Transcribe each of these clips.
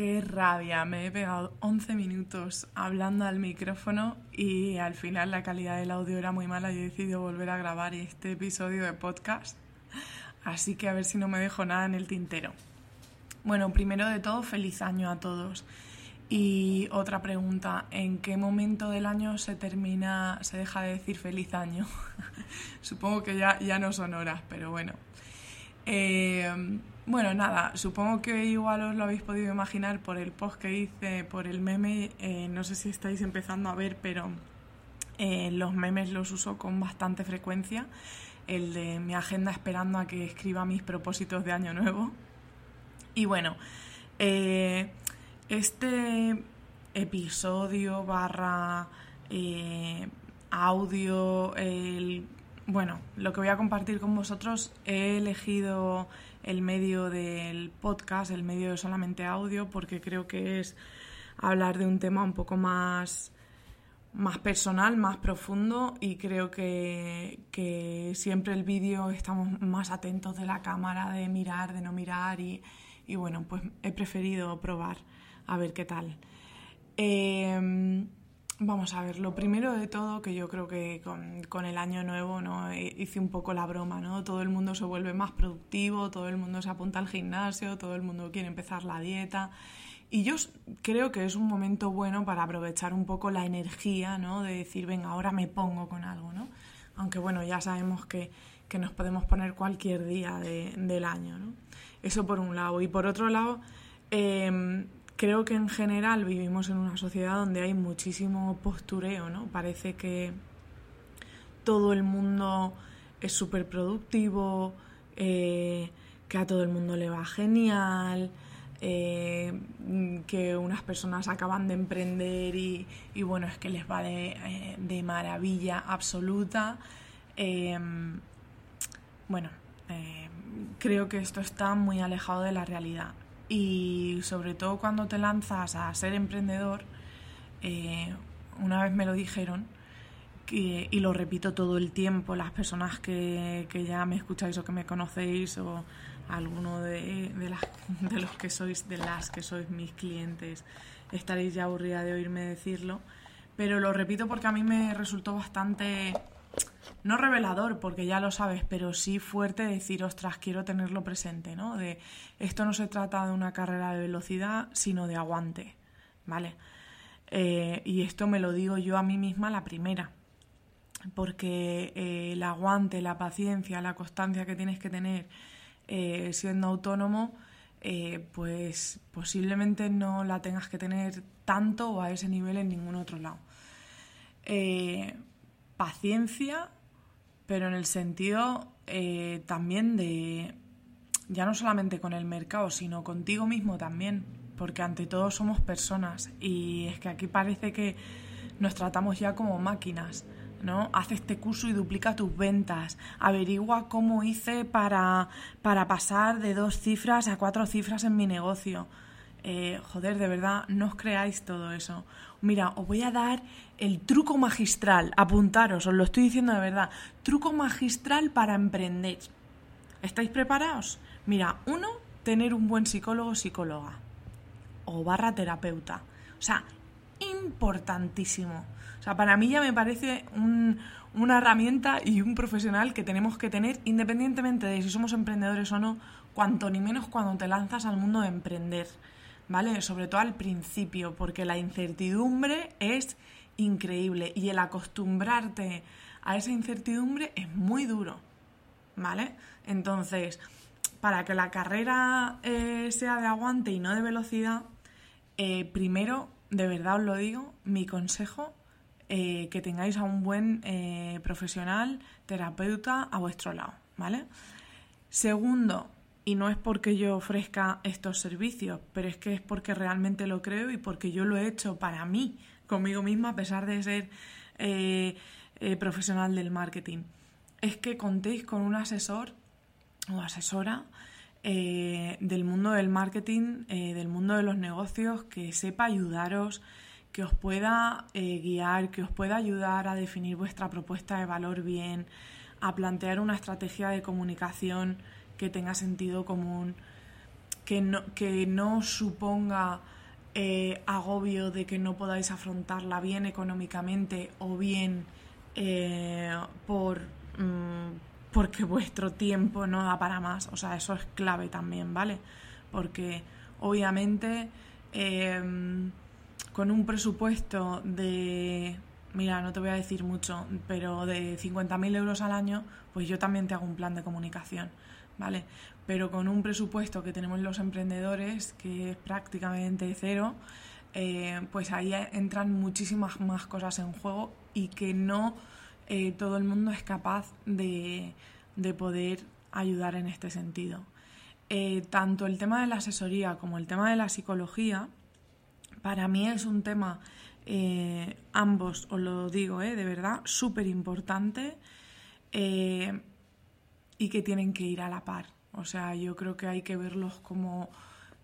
qué rabia. Me he pegado 11 minutos hablando al micrófono y al final la calidad del audio era muy mala y he decidido volver a grabar este episodio de podcast. Así que a ver si no me dejo nada en el tintero. Bueno, primero de todo, feliz año a todos. Y otra pregunta, ¿en qué momento del año se termina, se deja de decir feliz año? Supongo que ya, ya no son horas, pero bueno. Eh, bueno, nada, supongo que igual os lo habéis podido imaginar por el post que hice, por el meme, eh, no sé si estáis empezando a ver, pero eh, los memes los uso con bastante frecuencia. El de mi agenda esperando a que escriba mis propósitos de año nuevo. Y bueno, eh, este episodio barra audio, el, bueno, lo que voy a compartir con vosotros, he elegido el medio del podcast, el medio de solamente audio, porque creo que es hablar de un tema un poco más, más personal, más profundo y creo que, que siempre el vídeo estamos más atentos de la cámara, de mirar, de no mirar y, y bueno, pues he preferido probar a ver qué tal. Eh, Vamos a ver, lo primero de todo, que yo creo que con, el año nuevo ¿no? hice un poco la broma, ¿no? Todo el mundo se vuelve más productivo, todo el mundo se apunta al gimnasio, todo el mundo quiere empezar la dieta. Y yo creo que es un momento bueno para aprovechar un poco la energía, ¿no? De decir, venga, ahora me pongo con algo, ¿no? Aunque bueno, ya sabemos que, que nos podemos poner cualquier día de, del año, ¿no? Eso por un lado. Y por otro lado, eh, creo que en general vivimos en una sociedad donde hay muchísimo postureo, ¿no? Parece que todo el mundo es súper productivo, eh, que a todo el mundo le va genial, eh, que unas personas acaban de emprender y, bueno, es que les va de, eh, de maravilla absoluta. bueno, creo que esto está muy alejado de la realidad y sobre todo cuando te lanzas a ser emprendedor, eh, una vez me lo dijeron y lo repito todo el tiempo, las personas que, ya me escucháis o que me conocéis o alguno de, las, de los que sois, de las que sois mis clientes, estaréis ya aburrida de oírme decirlo, pero lo repito porque a mí me resultó bastante no revelador, porque ya lo sabes, pero sí fuerte decir, ostras, quiero tenerlo presente, ¿no? De esto no se trata de una carrera de velocidad, sino de aguante, ¿vale? Eh, y esto me lo digo yo a mí misma la primera, porque eh, el aguante, la paciencia, la constancia que tienes que tener eh, siendo autónomo, pues posiblemente no la tengas que tener tanto o a ese nivel en ningún otro lado paciencia, pero en el sentido eh, también de, ya no solamente con el mercado, sino contigo mismo también, porque ante todo somos personas y es que aquí parece que nos tratamos ya como máquinas. ¿no? Haz este curso y duplica tus ventas. Averigua cómo hice para, para pasar de dos cifras a cuatro cifras en mi negocio. Eh, joder, de verdad, no os creáis todo eso. Mira, os voy a dar el truco magistral, apuntaros, os lo estoy diciendo de verdad, truco magistral para emprender. ¿Estáis preparados? Mira, uno, tener un buen psicólogo o psicóloga o barra terapeuta. O sea, importantísimo. O sea, para mí ya me parece una herramienta y un profesional que tenemos que tener independientemente de si somos emprendedores o no, cuanto ni menos cuando te lanzas al mundo de emprender. ¿Vale? Sobre todo al principio, porque la incertidumbre es increíble y el acostumbrarte a esa incertidumbre es muy duro, ¿vale? Entonces, para que la carrera eh, sea de aguante y no de velocidad, eh, primero, de verdad os lo digo, mi consejo, eh, que tengáis a un buen profesional, terapeuta a vuestro lado, ¿vale? Segundo, y no es porque yo ofrezca estos servicios, pero es que es porque realmente lo creo y porque yo lo he hecho para mí, conmigo misma, a pesar de ser eh, eh, profesional del marketing. Es que contéis con un asesor o asesora eh, del mundo del marketing, del mundo de los negocios, que sepa ayudaros, que os pueda guiar, que os pueda ayudar a definir vuestra propuesta de valor bien, a plantear una estrategia de comunicación que tenga sentido común, que no, que no suponga eh, agobio de que no podáis afrontarla bien económicamente o bien eh, por mm, porque vuestro tiempo no da para más. O sea, eso es clave también, ¿vale? Porque obviamente em, con un presupuesto de, mira, no te voy a decir mucho, pero de 50.000 euros al año, pues yo también te hago un plan de comunicación, ¿vale? Pero con un presupuesto que tenemos los emprendedores, que es prácticamente cero, eh, pues ahí entran muchísimas más cosas en juego y que no eh, todo el mundo es capaz de, poder ayudar en este sentido. Eh, tanto el tema de la asesoría como el tema de la psicología, para mí es un tema, ambos os lo digo, de verdad, súper importante y que tienen que ir a la par. O sea, yo creo que hay que verlos como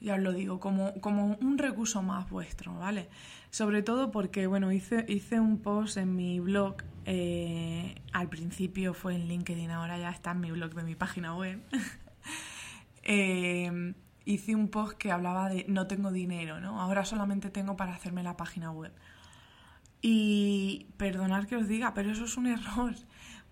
ya os lo digo, como, como un recurso más vuestro, ¿vale? Sobre todo porque, bueno, hice, hice un post en mi blog, eh, al principio fue en LinkedIn, ahora ya está en mi blog de mi página web. Eh, hice un post que hablaba de no tengo dinero, ¿no? Ahora solamente tengo para hacerme la página web. Y perdonad que os diga, pero eso es un error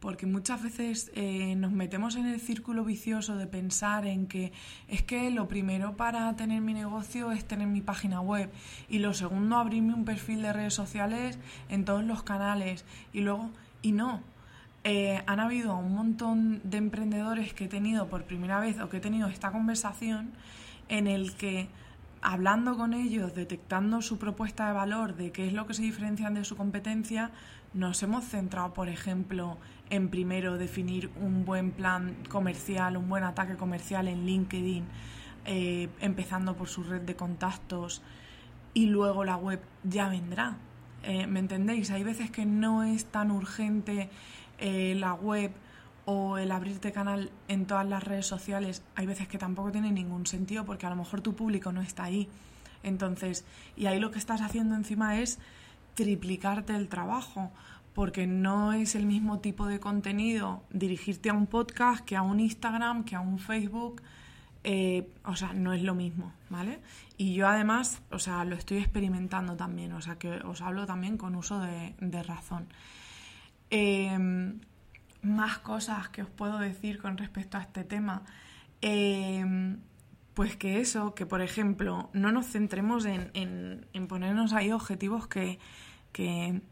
porque muchas veces eh, nos metemos en el círculo vicioso de pensar en que es que lo primero para tener mi negocio es tener mi página web y lo segundo abrirme un perfil de redes sociales en todos los canales. Y luego y no. Eh, han habido un montón de emprendedores que he tenido por primera vez o que he tenido esta conversación en el que hablando con ellos, detectando su propuesta de valor, de qué es lo que se diferencian de su competencia, nos hemos centrado, por ejemplo, en primero definir un buen plan comercial, un buen ataque comercial en LinkedIn, eh, empezando por su red de contactos y luego la web ya vendrá. Eh, ¿Me entendéis? Hay veces que no es tan urgente eh, la web o el abrirte canal en todas las redes sociales. Hay veces que tampoco tiene ningún sentido porque a lo mejor tu público no está ahí. Entonces, y ahí lo que estás haciendo encima es triplicarte el trabajo, porque no es el mismo tipo de contenido dirigirte a un podcast que a un Instagram, que a un Facebook. Eh, o sea, no es lo mismo, ¿vale? Y yo además, o sea, lo estoy experimentando también, o sea, que os hablo también con uso de, razón. Em, más cosas que os puedo decir con respecto a este tema. Em, pues que eso, que por ejemplo, no nos centremos en, en, ponernos ahí objetivos que, que,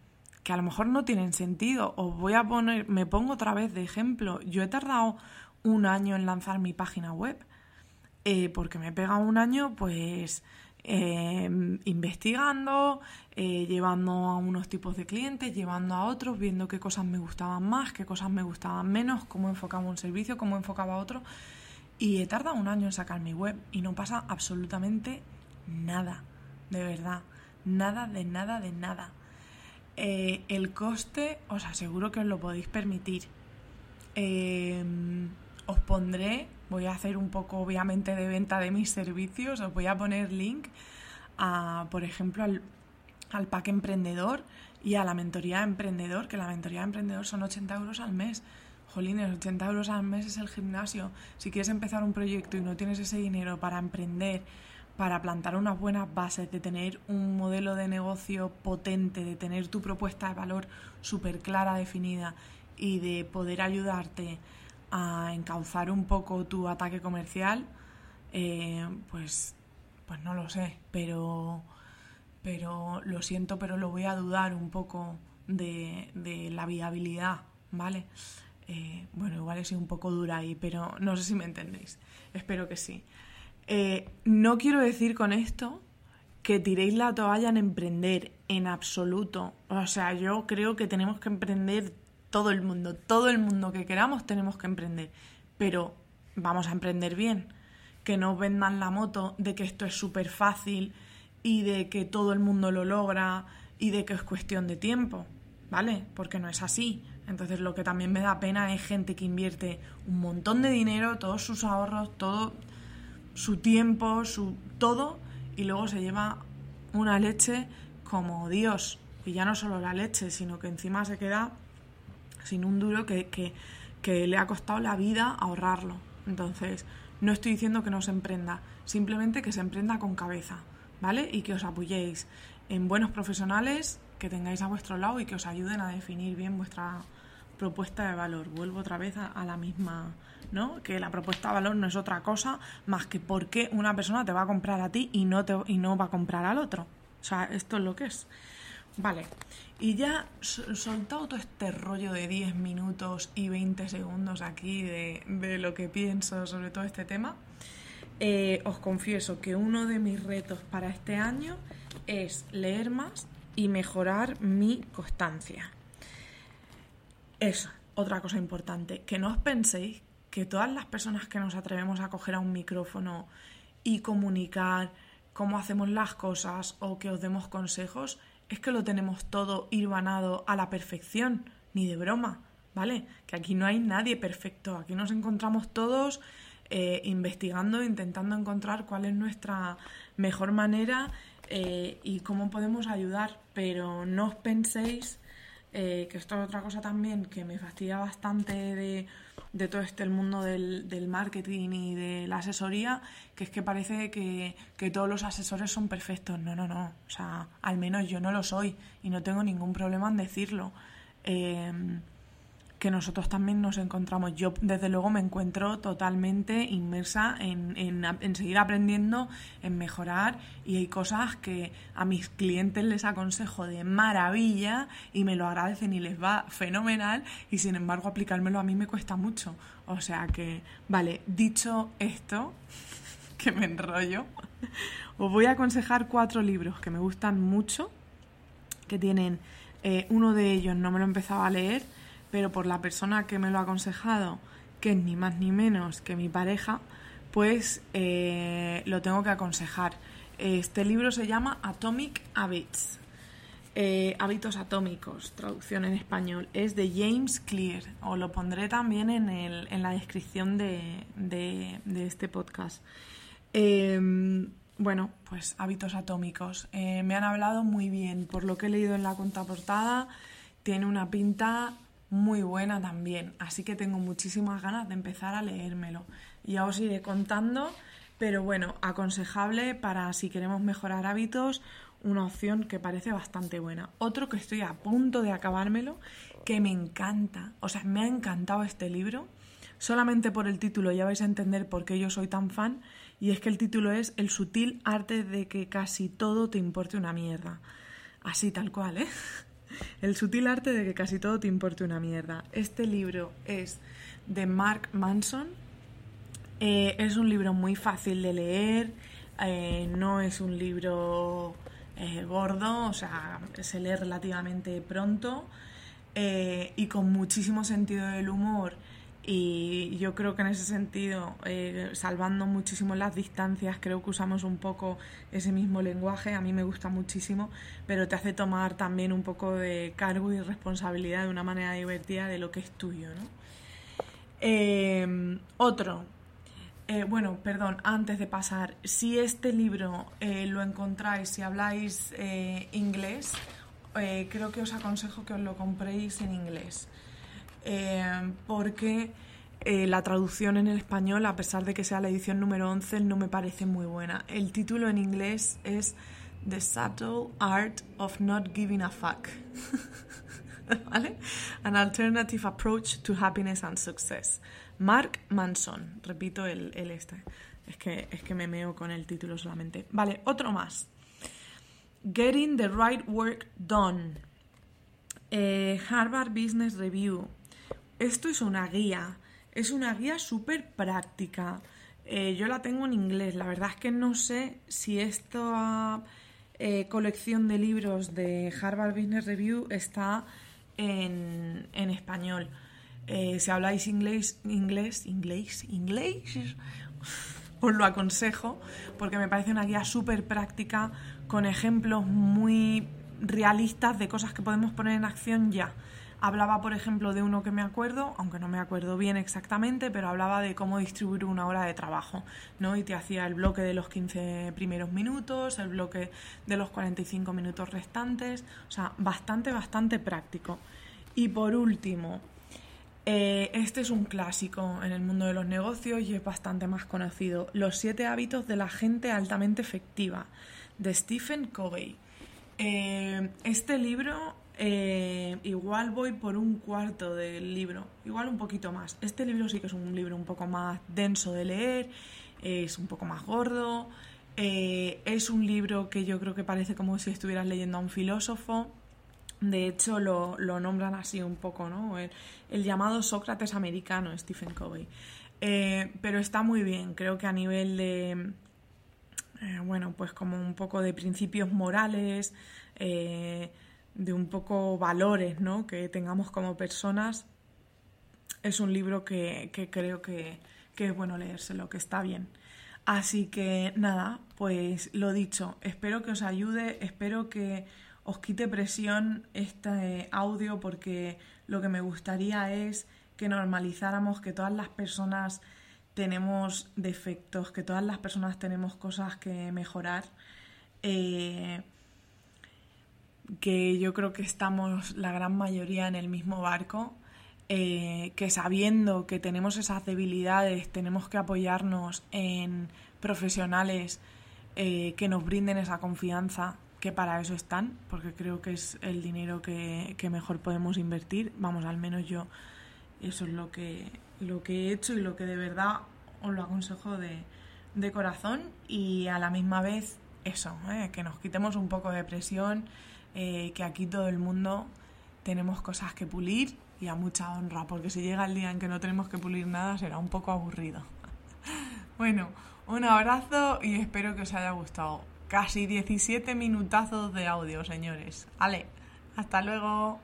que, a lo mejor no tienen sentido. Os voy a poner, me pongo otra vez de ejemplo. Yo he tardado un año en lanzar mi página web. Eh, porque me he pegado un año, pues eh, investigando, eh, llevando a unos tipos de clientes, llevando a otros, viendo qué cosas me gustaban más, qué cosas me gustaban menos, cómo enfocaba un servicio, cómo enfocaba otro. Y he tardado un año en sacar mi web y no pasa absolutamente nada, de verdad, nada, de nada, de nada. Eh, el coste os aseguro que os lo podéis permitir. Em, os pondré, voy a hacer un poco obviamente de venta de mis servicios, os voy a poner link a, por ejemplo, al, al pack emprendedor y a la mentoría emprendedor, que la mentoría emprendedor son 80 euros al mes. Jolines, 80 euros al mes es el gimnasio. Si quieres empezar un proyecto y no tienes ese dinero para emprender, para plantar unas buenas bases, de tener un modelo de negocio potente, de tener tu propuesta de valor súper clara, definida y de poder ayudarte a encauzar un poco tu ataque comercial, eh, pues, pues no lo sé, pero, pero lo siento, pero lo voy a dudar un poco de, de la viabilidad, ¿vale? Eh, bueno, igual he sido un poco dura ahí, pero no sé si me entendéis. Espero que sí. Eh, no quiero decir con esto que tiréis la toalla en emprender, en absoluto. O sea, yo creo que tenemos que emprender todo el mundo, todo el mundo que queramos tenemos que emprender. Pero vamos a emprender bien. Que no vendan la moto de que esto es súper fácil y de que todo el mundo lo logra y de que es cuestión de tiempo, ¿vale? Porque no es así. Entonces lo que también me da pena es gente que invierte un montón de dinero, todos sus ahorros, todo su tiempo, su todo, y luego se lleva una leche como Dios. Y ya no solo la leche, sino que encima se queda sin un duro que, que, que le ha costado la vida ahorrarlo. Entonces, no estoy diciendo que no se emprenda, simplemente que se emprenda con cabeza, ¿vale? Y que os apoyéis en buenos profesionales que tengáis a vuestro lado y que os ayuden a definir bien vuestra propuesta de valor. Vuelvo otra vez a, la misma, ¿no? Que la propuesta de valor no es otra cosa más que por qué una persona te va a comprar a ti y no, te, y no va a comprar al otro. O sea, esto es lo que es. Vale, y ya soltado todo este rollo de 10 minutos y 20 segundos aquí de, de lo que pienso sobre todo este tema, eh, os confieso que uno de mis retos para este año es leer más y mejorar mi constancia. Eso, otra cosa importante, que no os penséis que todas las personas que nos atrevemos a coger a un micrófono y comunicar cómo hacemos las cosas o que os demos consejos, es que lo tenemos todo irvanado a la perfección, ni de broma, ¿vale? Que aquí no hay nadie perfecto, aquí nos encontramos todos eh, investigando, intentando encontrar cuál es nuestra mejor manera eh, y cómo podemos ayudar, pero no os penséis eh, que esto es otra cosa también que me fastidia bastante de, todo este el mundo del, del, marketing y de la asesoría, que es que parece que, que, todos los asesores son perfectos. No, no, no. O sea, al menos yo no lo soy y no tengo ningún problema en decirlo. Eh, que nosotros también nos encontramos. Yo, desde luego, me encuentro totalmente inmersa en, en, seguir aprendiendo, en mejorar, y hay cosas que a mis clientes les aconsejo de maravilla y me lo agradecen y les va fenomenal, y sin embargo, aplicármelo a mí me cuesta mucho. O sea que, vale, dicho esto, que me enrollo, os voy a aconsejar cuatro libros que me gustan mucho, que tienen, eh, uno de ellos no me lo he empezado a leer, pero por la persona que me lo ha aconsejado, que es ni más ni menos que mi pareja, pues eh, lo tengo que aconsejar. Este libro se llama Atomic Habits. Eh, hábitos atómicos, traducción en español, es de James Clear. Os lo pondré también en, el, en la descripción de, de, este podcast. Em, bueno, pues hábitos atómicos. Eh, me han hablado muy bien. Por lo que he leído en la contraportada, tiene una pinta muy buena también. Así que tengo muchísimas ganas de empezar a leérmelo. Ya os iré contando, pero bueno, aconsejable para si queremos mejorar hábitos, una opción que parece bastante buena. Otro que estoy a punto de acabármelo, que me encanta, o sea, me ha encantado este libro. Solamente por el título ya vais a entender por qué yo soy tan fan, y es que el título es El sutil arte de que casi todo te importe una mierda. Así tal cual, ¿eh? El sutil arte de que casi todo te importe una mierda. Este libro es de Mark Manson. Eh, es un libro muy fácil de leer. Eh, no es un libro eh, gordo, o sea, se lee relativamente pronto y con muchísimo sentido del humor y yo creo que en ese sentido, eh, salvando muchísimo las distancias, creo que usamos un poco ese mismo lenguaje, a mí me gusta muchísimo, pero te hace tomar también un poco de cargo y responsabilidad de una manera divertida de lo que es tuyo. ¿no? Em, otro, eh, bueno, perdón, antes de pasar, si este libro eh, lo encontráis, si habláis inglés, creo que os aconsejo que os lo compréis en inglés eh, porque eh, la traducción en el español, a pesar de que sea la edición número 11, no me parece muy buena. El título en inglés es The Subtle Art of Not Giving a Fuck. ¿Vale? An Alternative Approach to Happiness and Success. Mark Manson. Repito el, el este. Es que, es que me meo con el título solamente. Vale, otro más. Getting the Right Work Done. Eh, Harvard Business Review esto es una guía, es una guía súper práctica. Eh, yo la tengo en inglés, la verdad es que no sé si esta eh, colección de libros de Harvard Business Review está en, español. Eh, si habláis inglés, inglés, inglés, inglés, os lo aconsejo porque me parece una guía súper práctica con ejemplos muy realistas de cosas que podemos poner en acción ya. Hablaba, por ejemplo, de uno que me acuerdo, aunque no me acuerdo bien exactamente, pero hablaba de cómo distribuir una hora de trabajo, ¿no? Y te hacía el bloque de los 15 primeros minutos, el bloque de los 45 minutos restantes, o sea, bastante, bastante práctico. Y por último, Eh, este es un clásico en el mundo de los negocios y es bastante más conocido. Los siete hábitos de la gente altamente efectiva, de Stephen Covey. Eh, este libro, eh, igual voy por un cuarto del libro, igual un poquito más. Este libro sí que es un libro un poco más denso de leer, es un poco más gordo, es un libro que yo creo que parece como si estuvieras leyendo a un filósofo. De hecho, lo, nombran así un poco, ¿no? El, llamado Sócrates americano, Stephen Covey. Eh, pero está muy bien, creo que a nivel de, eh, bueno, pues como un poco de principios morales, eh, de un poco valores, ¿no? Que tengamos como personas, es un libro que, creo que, que es bueno leérselo, que está bien. Así que nada, pues lo dicho, espero que os ayude, espero que os quite presión este audio porque lo que me gustaría es que normalizáramos que todas las personas tenemos defectos, que todas las personas tenemos cosas que mejorar. Eh, que yo creo que estamos la gran mayoría en el mismo barco, eh, que sabiendo que tenemos esas debilidades tenemos que apoyarnos en profesionales eh, que nos brinden esa confianza, que para eso están, porque creo que es el dinero que, mejor podemos invertir. Vamos, al menos yo eso es lo que, lo que he hecho y lo que de verdad os lo aconsejo de, de corazón y a la misma vez eso, ¿eh? que nos quitemos un poco de presión, eh, que aquí todo el mundo tenemos cosas que pulir y a mucha honra, porque si llega el día en que no tenemos que pulir nada será un poco aburrido. bueno, un abrazo y espero que os haya gustado. Casi 17 minutazos de audio, señores. Vale, hasta luego.